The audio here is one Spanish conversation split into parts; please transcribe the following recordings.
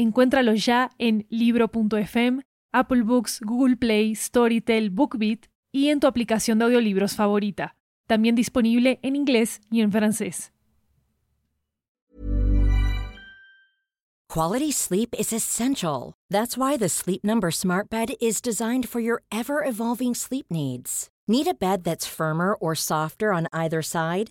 Encuéntralo ya en libro.fm, Apple Books, Google Play, Storytel, BookBeat y en tu aplicación de audiolibros favorita. También disponible en inglés y en francés. Quality sleep is essential. That's why the Sleep Number Smart Bed is designed for your ever evolving sleep needs. Need a bed that's firmer or softer on either side?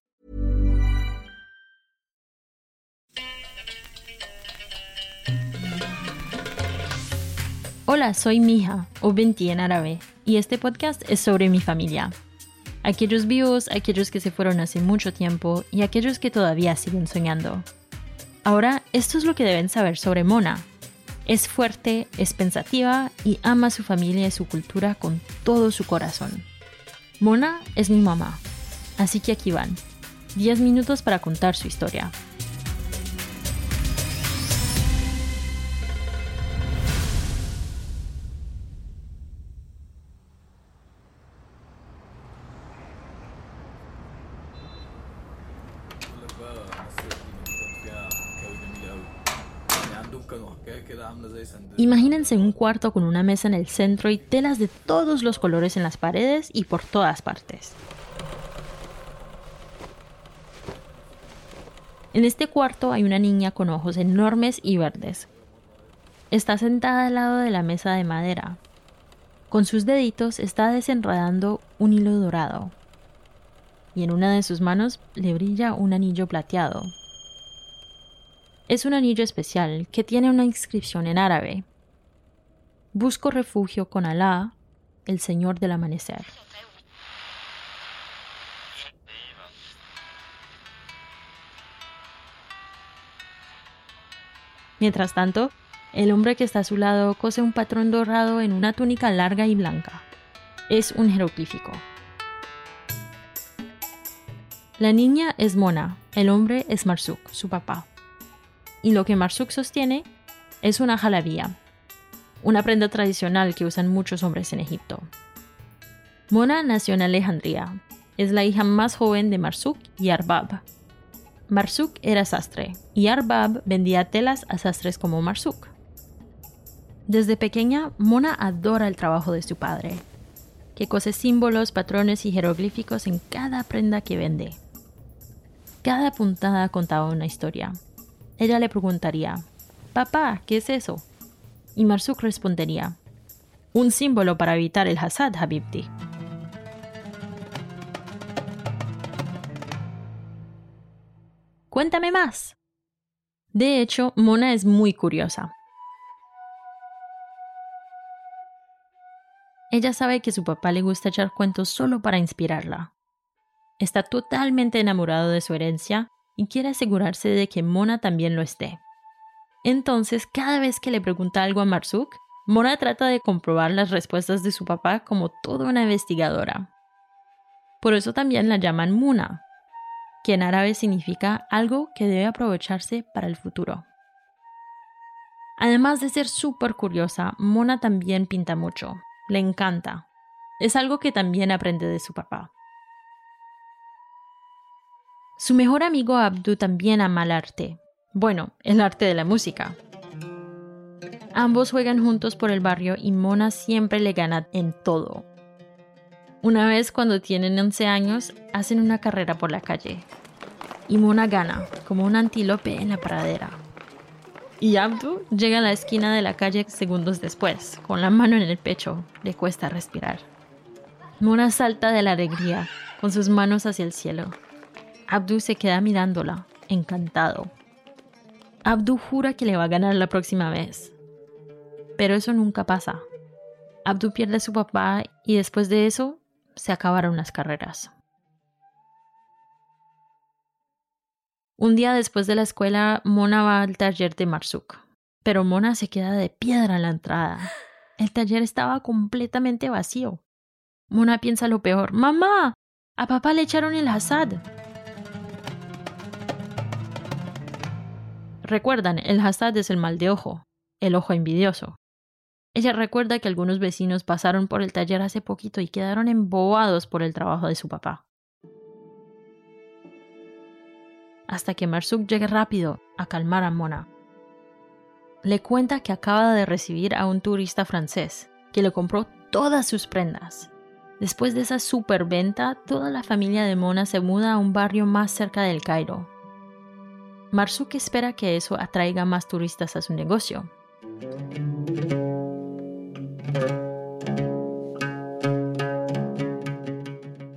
Hola, soy Mija, o Benti en árabe, y este podcast es sobre mi familia. Aquellos vivos, aquellos que se fueron hace mucho tiempo y aquellos que todavía siguen soñando. Ahora, esto es lo que deben saber sobre Mona. Es fuerte, es pensativa y ama a su familia y su cultura con todo su corazón. Mona es mi mamá, así que aquí van. 10 minutos para contar su historia. Imagínense un cuarto con una mesa en el centro y telas de todos los colores en las paredes y por todas partes. En este cuarto hay una niña con ojos enormes y verdes. Está sentada al lado de la mesa de madera. Con sus deditos está desenredando un hilo dorado. Y en una de sus manos le brilla un anillo plateado. Es un anillo especial que tiene una inscripción en árabe. Busco refugio con Alá, el Señor del Amanecer. Mientras tanto, el hombre que está a su lado cose un patrón dorado en una túnica larga y blanca. Es un jeroglífico. La niña es Mona, el hombre es Marsuk, su papá y lo que Marsuk sostiene es una jalabía, una prenda tradicional que usan muchos hombres en Egipto. Mona nació en Alejandría. Es la hija más joven de Marsuk y Arbab. Marsuk era sastre y Arbab vendía telas a sastres como Marsuk. Desde pequeña, Mona adora el trabajo de su padre, que cose símbolos, patrones y jeroglíficos en cada prenda que vende. Cada puntada contaba una historia, ella le preguntaría, Papá, ¿qué es eso? Y Marsuk respondería, un símbolo para evitar el hasad, Habibti. Cuéntame más. De hecho, Mona es muy curiosa. Ella sabe que su papá le gusta echar cuentos solo para inspirarla. Está totalmente enamorado de su herencia y quiere asegurarse de que Mona también lo esté. Entonces, cada vez que le pregunta algo a Marsuk, Mona trata de comprobar las respuestas de su papá como toda una investigadora. Por eso también la llaman Muna, que en árabe significa algo que debe aprovecharse para el futuro. Además de ser súper curiosa, Mona también pinta mucho. Le encanta. Es algo que también aprende de su papá. Su mejor amigo Abdu también ama el arte. Bueno, el arte de la música. Ambos juegan juntos por el barrio y Mona siempre le gana en todo. Una vez cuando tienen 11 años, hacen una carrera por la calle. Y Mona gana, como un antílope en la pradera. Y Abdu llega a la esquina de la calle segundos después, con la mano en el pecho. Le cuesta respirar. Mona salta de la alegría, con sus manos hacia el cielo. Abdu se queda mirándola, encantado. Abdu jura que le va a ganar la próxima vez. Pero eso nunca pasa. Abdu pierde a su papá y después de eso se acabaron las carreras. Un día después de la escuela, Mona va al taller de Marsuk, pero Mona se queda de piedra en la entrada. El taller estaba completamente vacío. Mona piensa lo peor. ¡Mamá! A papá le echaron el hasad. Recuerdan, el hasad es el mal de ojo, el ojo envidioso. Ella recuerda que algunos vecinos pasaron por el taller hace poquito y quedaron embobados por el trabajo de su papá. Hasta que Marsuk llegue rápido a calmar a Mona. Le cuenta que acaba de recibir a un turista francés que le compró todas sus prendas. Después de esa superventa, toda la familia de Mona se muda a un barrio más cerca del Cairo. Marsuk espera que eso atraiga más turistas a su negocio.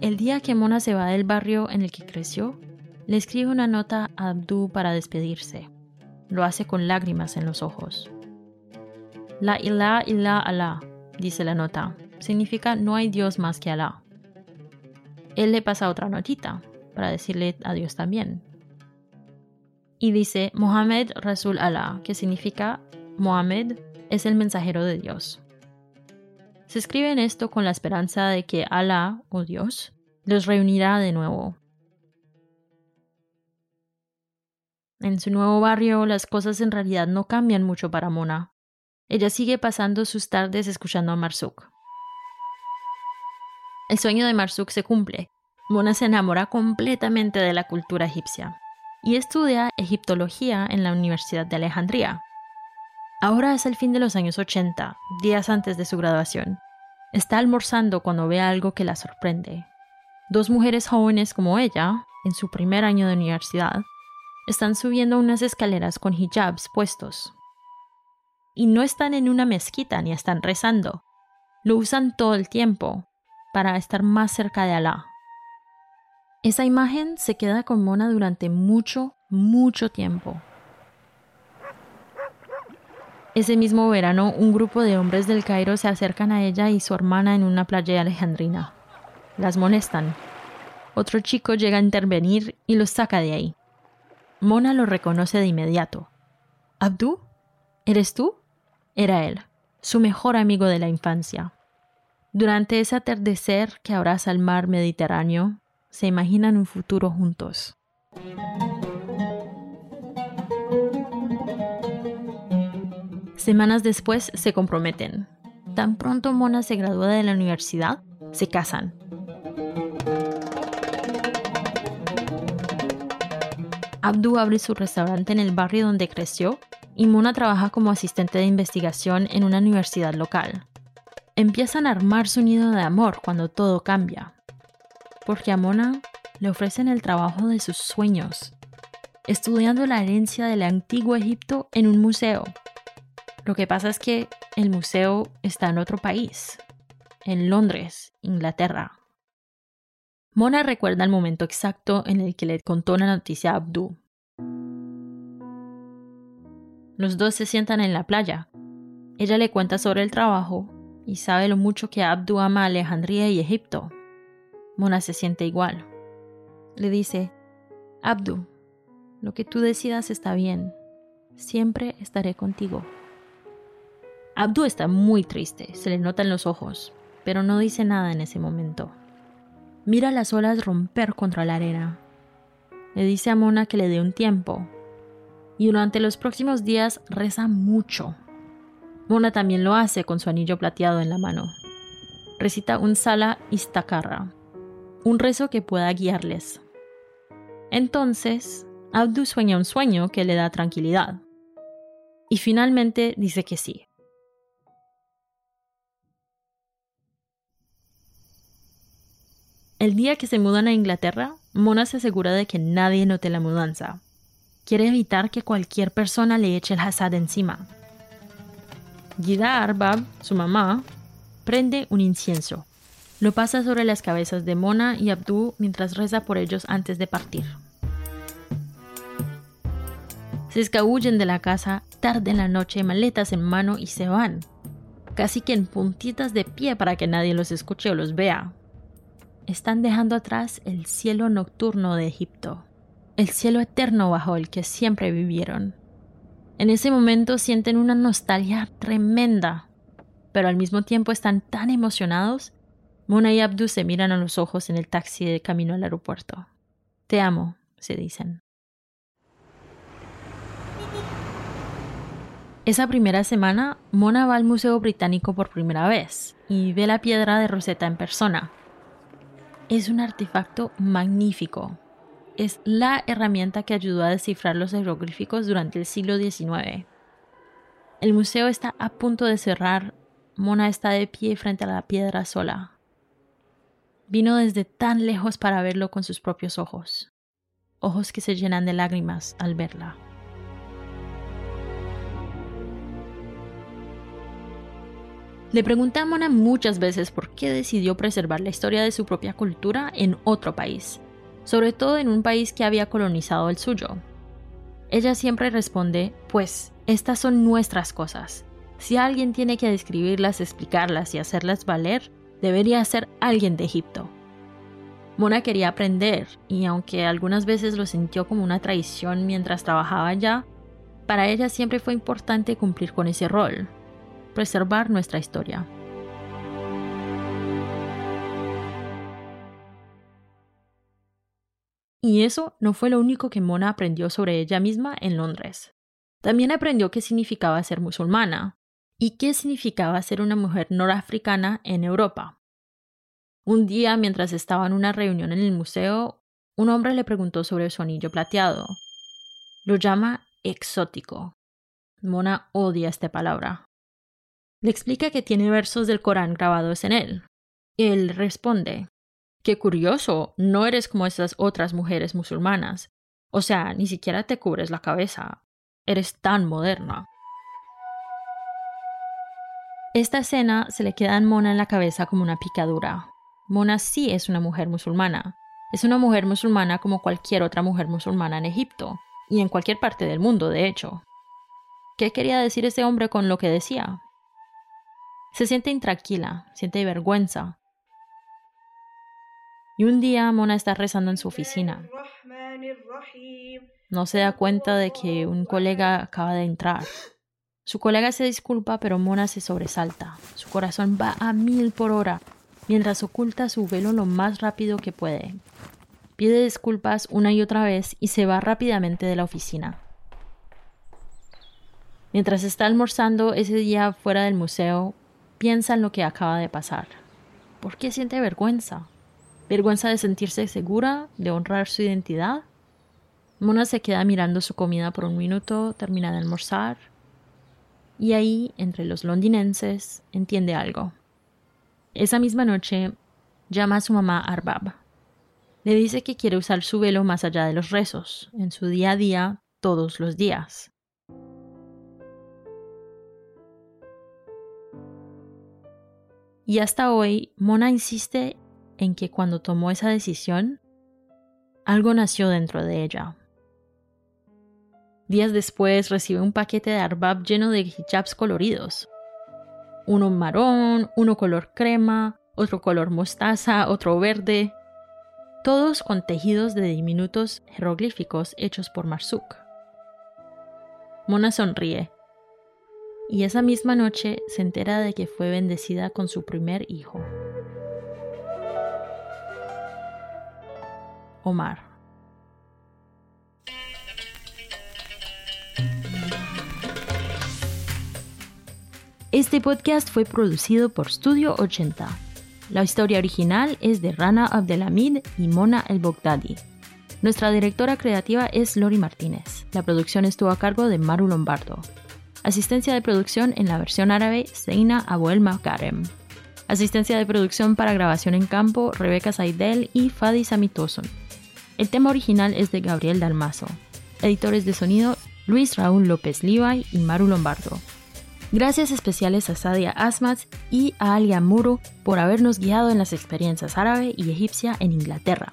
El día que Mona se va del barrio en el que creció, le escribe una nota a Abdu para despedirse. Lo hace con lágrimas en los ojos. La ilah ilah Allah, dice la nota, significa no hay Dios más que Allah. Él le pasa otra notita para decirle adiós también. Y dice Mohammed Rasul Allah, que significa Mohammed es el mensajero de Dios. Se escribe en esto con la esperanza de que Allah, o Dios, los reunirá de nuevo. En su nuevo barrio las cosas en realidad no cambian mucho para Mona. Ella sigue pasando sus tardes escuchando a Marsuk. El sueño de Marsuk se cumple. Mona se enamora completamente de la cultura egipcia y estudia egiptología en la Universidad de Alejandría. Ahora es el fin de los años 80, días antes de su graduación. Está almorzando cuando ve algo que la sorprende. Dos mujeres jóvenes como ella, en su primer año de universidad, están subiendo unas escaleras con hijabs puestos. Y no están en una mezquita ni están rezando. Lo usan todo el tiempo para estar más cerca de Alá. Esa imagen se queda con Mona durante mucho, mucho tiempo. Ese mismo verano, un grupo de hombres del Cairo se acercan a ella y su hermana en una playa alejandrina. Las molestan. Otro chico llega a intervenir y los saca de ahí. Mona lo reconoce de inmediato. ¿Abdú? ¿Eres tú? Era él, su mejor amigo de la infancia. Durante ese atardecer que abraza el mar Mediterráneo, se imaginan un futuro juntos. Semanas después se comprometen. Tan pronto Mona se gradúa de la universidad, se casan. Abdu abre su restaurante en el barrio donde creció y Mona trabaja como asistente de investigación en una universidad local. Empiezan a armar su nido de amor cuando todo cambia, porque a Mona le ofrecen el trabajo de sus sueños, estudiando la herencia del antiguo Egipto en un museo. Lo que pasa es que el museo está en otro país, en Londres, Inglaterra. Mona recuerda el momento exacto en el que le contó la noticia a Abdu. Los dos se sientan en la playa. Ella le cuenta sobre el trabajo y sabe lo mucho que Abdu ama a Alejandría y Egipto. Mona se siente igual. Le dice, Abdu, lo que tú decidas está bien. Siempre estaré contigo. Abdu está muy triste, se le nota en los ojos, pero no dice nada en ese momento. Mira las olas romper contra la arena. Le dice a Mona que le dé un tiempo. Y durante los próximos días reza mucho. Mona también lo hace con su anillo plateado en la mano. Recita un sala istakarra, un rezo que pueda guiarles. Entonces, Abdu sueña un sueño que le da tranquilidad. Y finalmente dice que sí. El día que se mudan a Inglaterra, Mona se asegura de que nadie note la mudanza. quiere evitar que cualquier persona le eche el hasad encima. Gida Arbab, su mamá, prende un incienso. Lo pasa sobre las cabezas de Mona y Abdu mientras reza por ellos antes de partir. Se escabullen de la casa tarde en la noche, maletas en mano y se van, casi que en puntitas de pie para que nadie los escuche o los vea. Están dejando atrás el cielo nocturno de Egipto, el cielo eterno bajo el que siempre vivieron. En ese momento sienten una nostalgia tremenda, pero al mismo tiempo están tan emocionados. Mona y Abdu se miran a los ojos en el taxi de camino al aeropuerto. Te amo, se dicen. Esa primera semana, Mona va al Museo Británico por primera vez y ve la piedra de Rosetta en persona. Es un artefacto magnífico. Es la herramienta que ayudó a descifrar los jeroglíficos durante el siglo XIX. El museo está a punto de cerrar. Mona está de pie frente a la piedra sola. Vino desde tan lejos para verlo con sus propios ojos. Ojos que se llenan de lágrimas al verla. Le pregunté a Mona muchas veces por qué decidió preservar la historia de su propia cultura en otro país, sobre todo en un país que había colonizado el suyo. Ella siempre responde, pues, estas son nuestras cosas. Si alguien tiene que describirlas, explicarlas y hacerlas valer, debería ser alguien de Egipto. Mona quería aprender, y aunque algunas veces lo sintió como una traición mientras trabajaba allá, para ella siempre fue importante cumplir con ese rol, preservar nuestra historia. Y eso no fue lo único que Mona aprendió sobre ella misma en Londres. También aprendió qué significaba ser musulmana y qué significaba ser una mujer norafricana en Europa. Un día, mientras estaba en una reunión en el museo, un hombre le preguntó sobre su anillo plateado. Lo llama exótico. Mona odia esta palabra le explica que tiene versos del Corán grabados en él. Él responde, Qué curioso, no eres como esas otras mujeres musulmanas. O sea, ni siquiera te cubres la cabeza. Eres tan moderna. Esta escena se le queda a Mona en la cabeza como una picadura. Mona sí es una mujer musulmana. Es una mujer musulmana como cualquier otra mujer musulmana en Egipto, y en cualquier parte del mundo, de hecho. ¿Qué quería decir ese hombre con lo que decía? Se siente intranquila, siente vergüenza. Y un día Mona está rezando en su oficina. No se da cuenta de que un colega acaba de entrar. Su colega se disculpa, pero Mona se sobresalta. Su corazón va a mil por hora, mientras oculta su velo lo más rápido que puede. Pide disculpas una y otra vez y se va rápidamente de la oficina. Mientras está almorzando ese día fuera del museo, piensa en lo que acaba de pasar. ¿Por qué siente vergüenza? ¿Vergüenza de sentirse segura? ¿De honrar su identidad? Mona se queda mirando su comida por un minuto, termina de almorzar, y ahí, entre los londinenses, entiende algo. Esa misma noche, llama a su mamá Arbab. Le dice que quiere usar su velo más allá de los rezos, en su día a día, todos los días. Y hasta hoy, Mona insiste en que cuando tomó esa decisión, algo nació dentro de ella. Días después recibe un paquete de Arbab lleno de hijabs coloridos. Uno marrón, uno color crema, otro color mostaza, otro verde, todos con tejidos de diminutos jeroglíficos hechos por Marsuk. Mona sonríe y esa misma noche se entera de que fue bendecida con su primer hijo. Omar. Este podcast fue producido por Studio 80. La historia original es de Rana Abdelhamid y Mona El Bogdadi. Nuestra directora creativa es Lori Martínez. La producción estuvo a cargo de Maru Lombardo. Asistencia de producción en la versión árabe, Seina Abuel Makarem. Asistencia de producción para grabación en campo, Rebeca Saidel y Fadi Samitoson. El tema original es de Gabriel Dalmazo. editores de sonido Luis Raúl López Levi y Maru Lombardo. Gracias especiales a Sadia Asmat y a Alia Muru por habernos guiado en las experiencias árabe y egipcia en Inglaterra.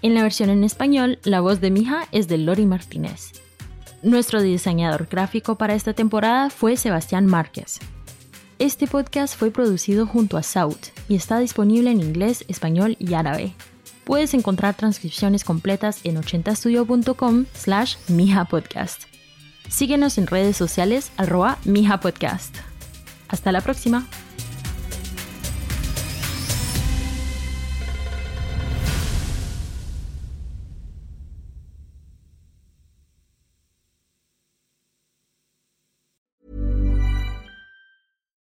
En la versión en español, la voz de Mija es de Lori Martínez. Nuestro diseñador gráfico para esta temporada fue Sebastián Márquez. Este podcast fue producido junto a Saut y está disponible en inglés, español y árabe. Puedes encontrar transcripciones completas en 80studio.com slash mijapodcast. Síguenos en redes sociales arroba mijapodcast. Hasta la próxima.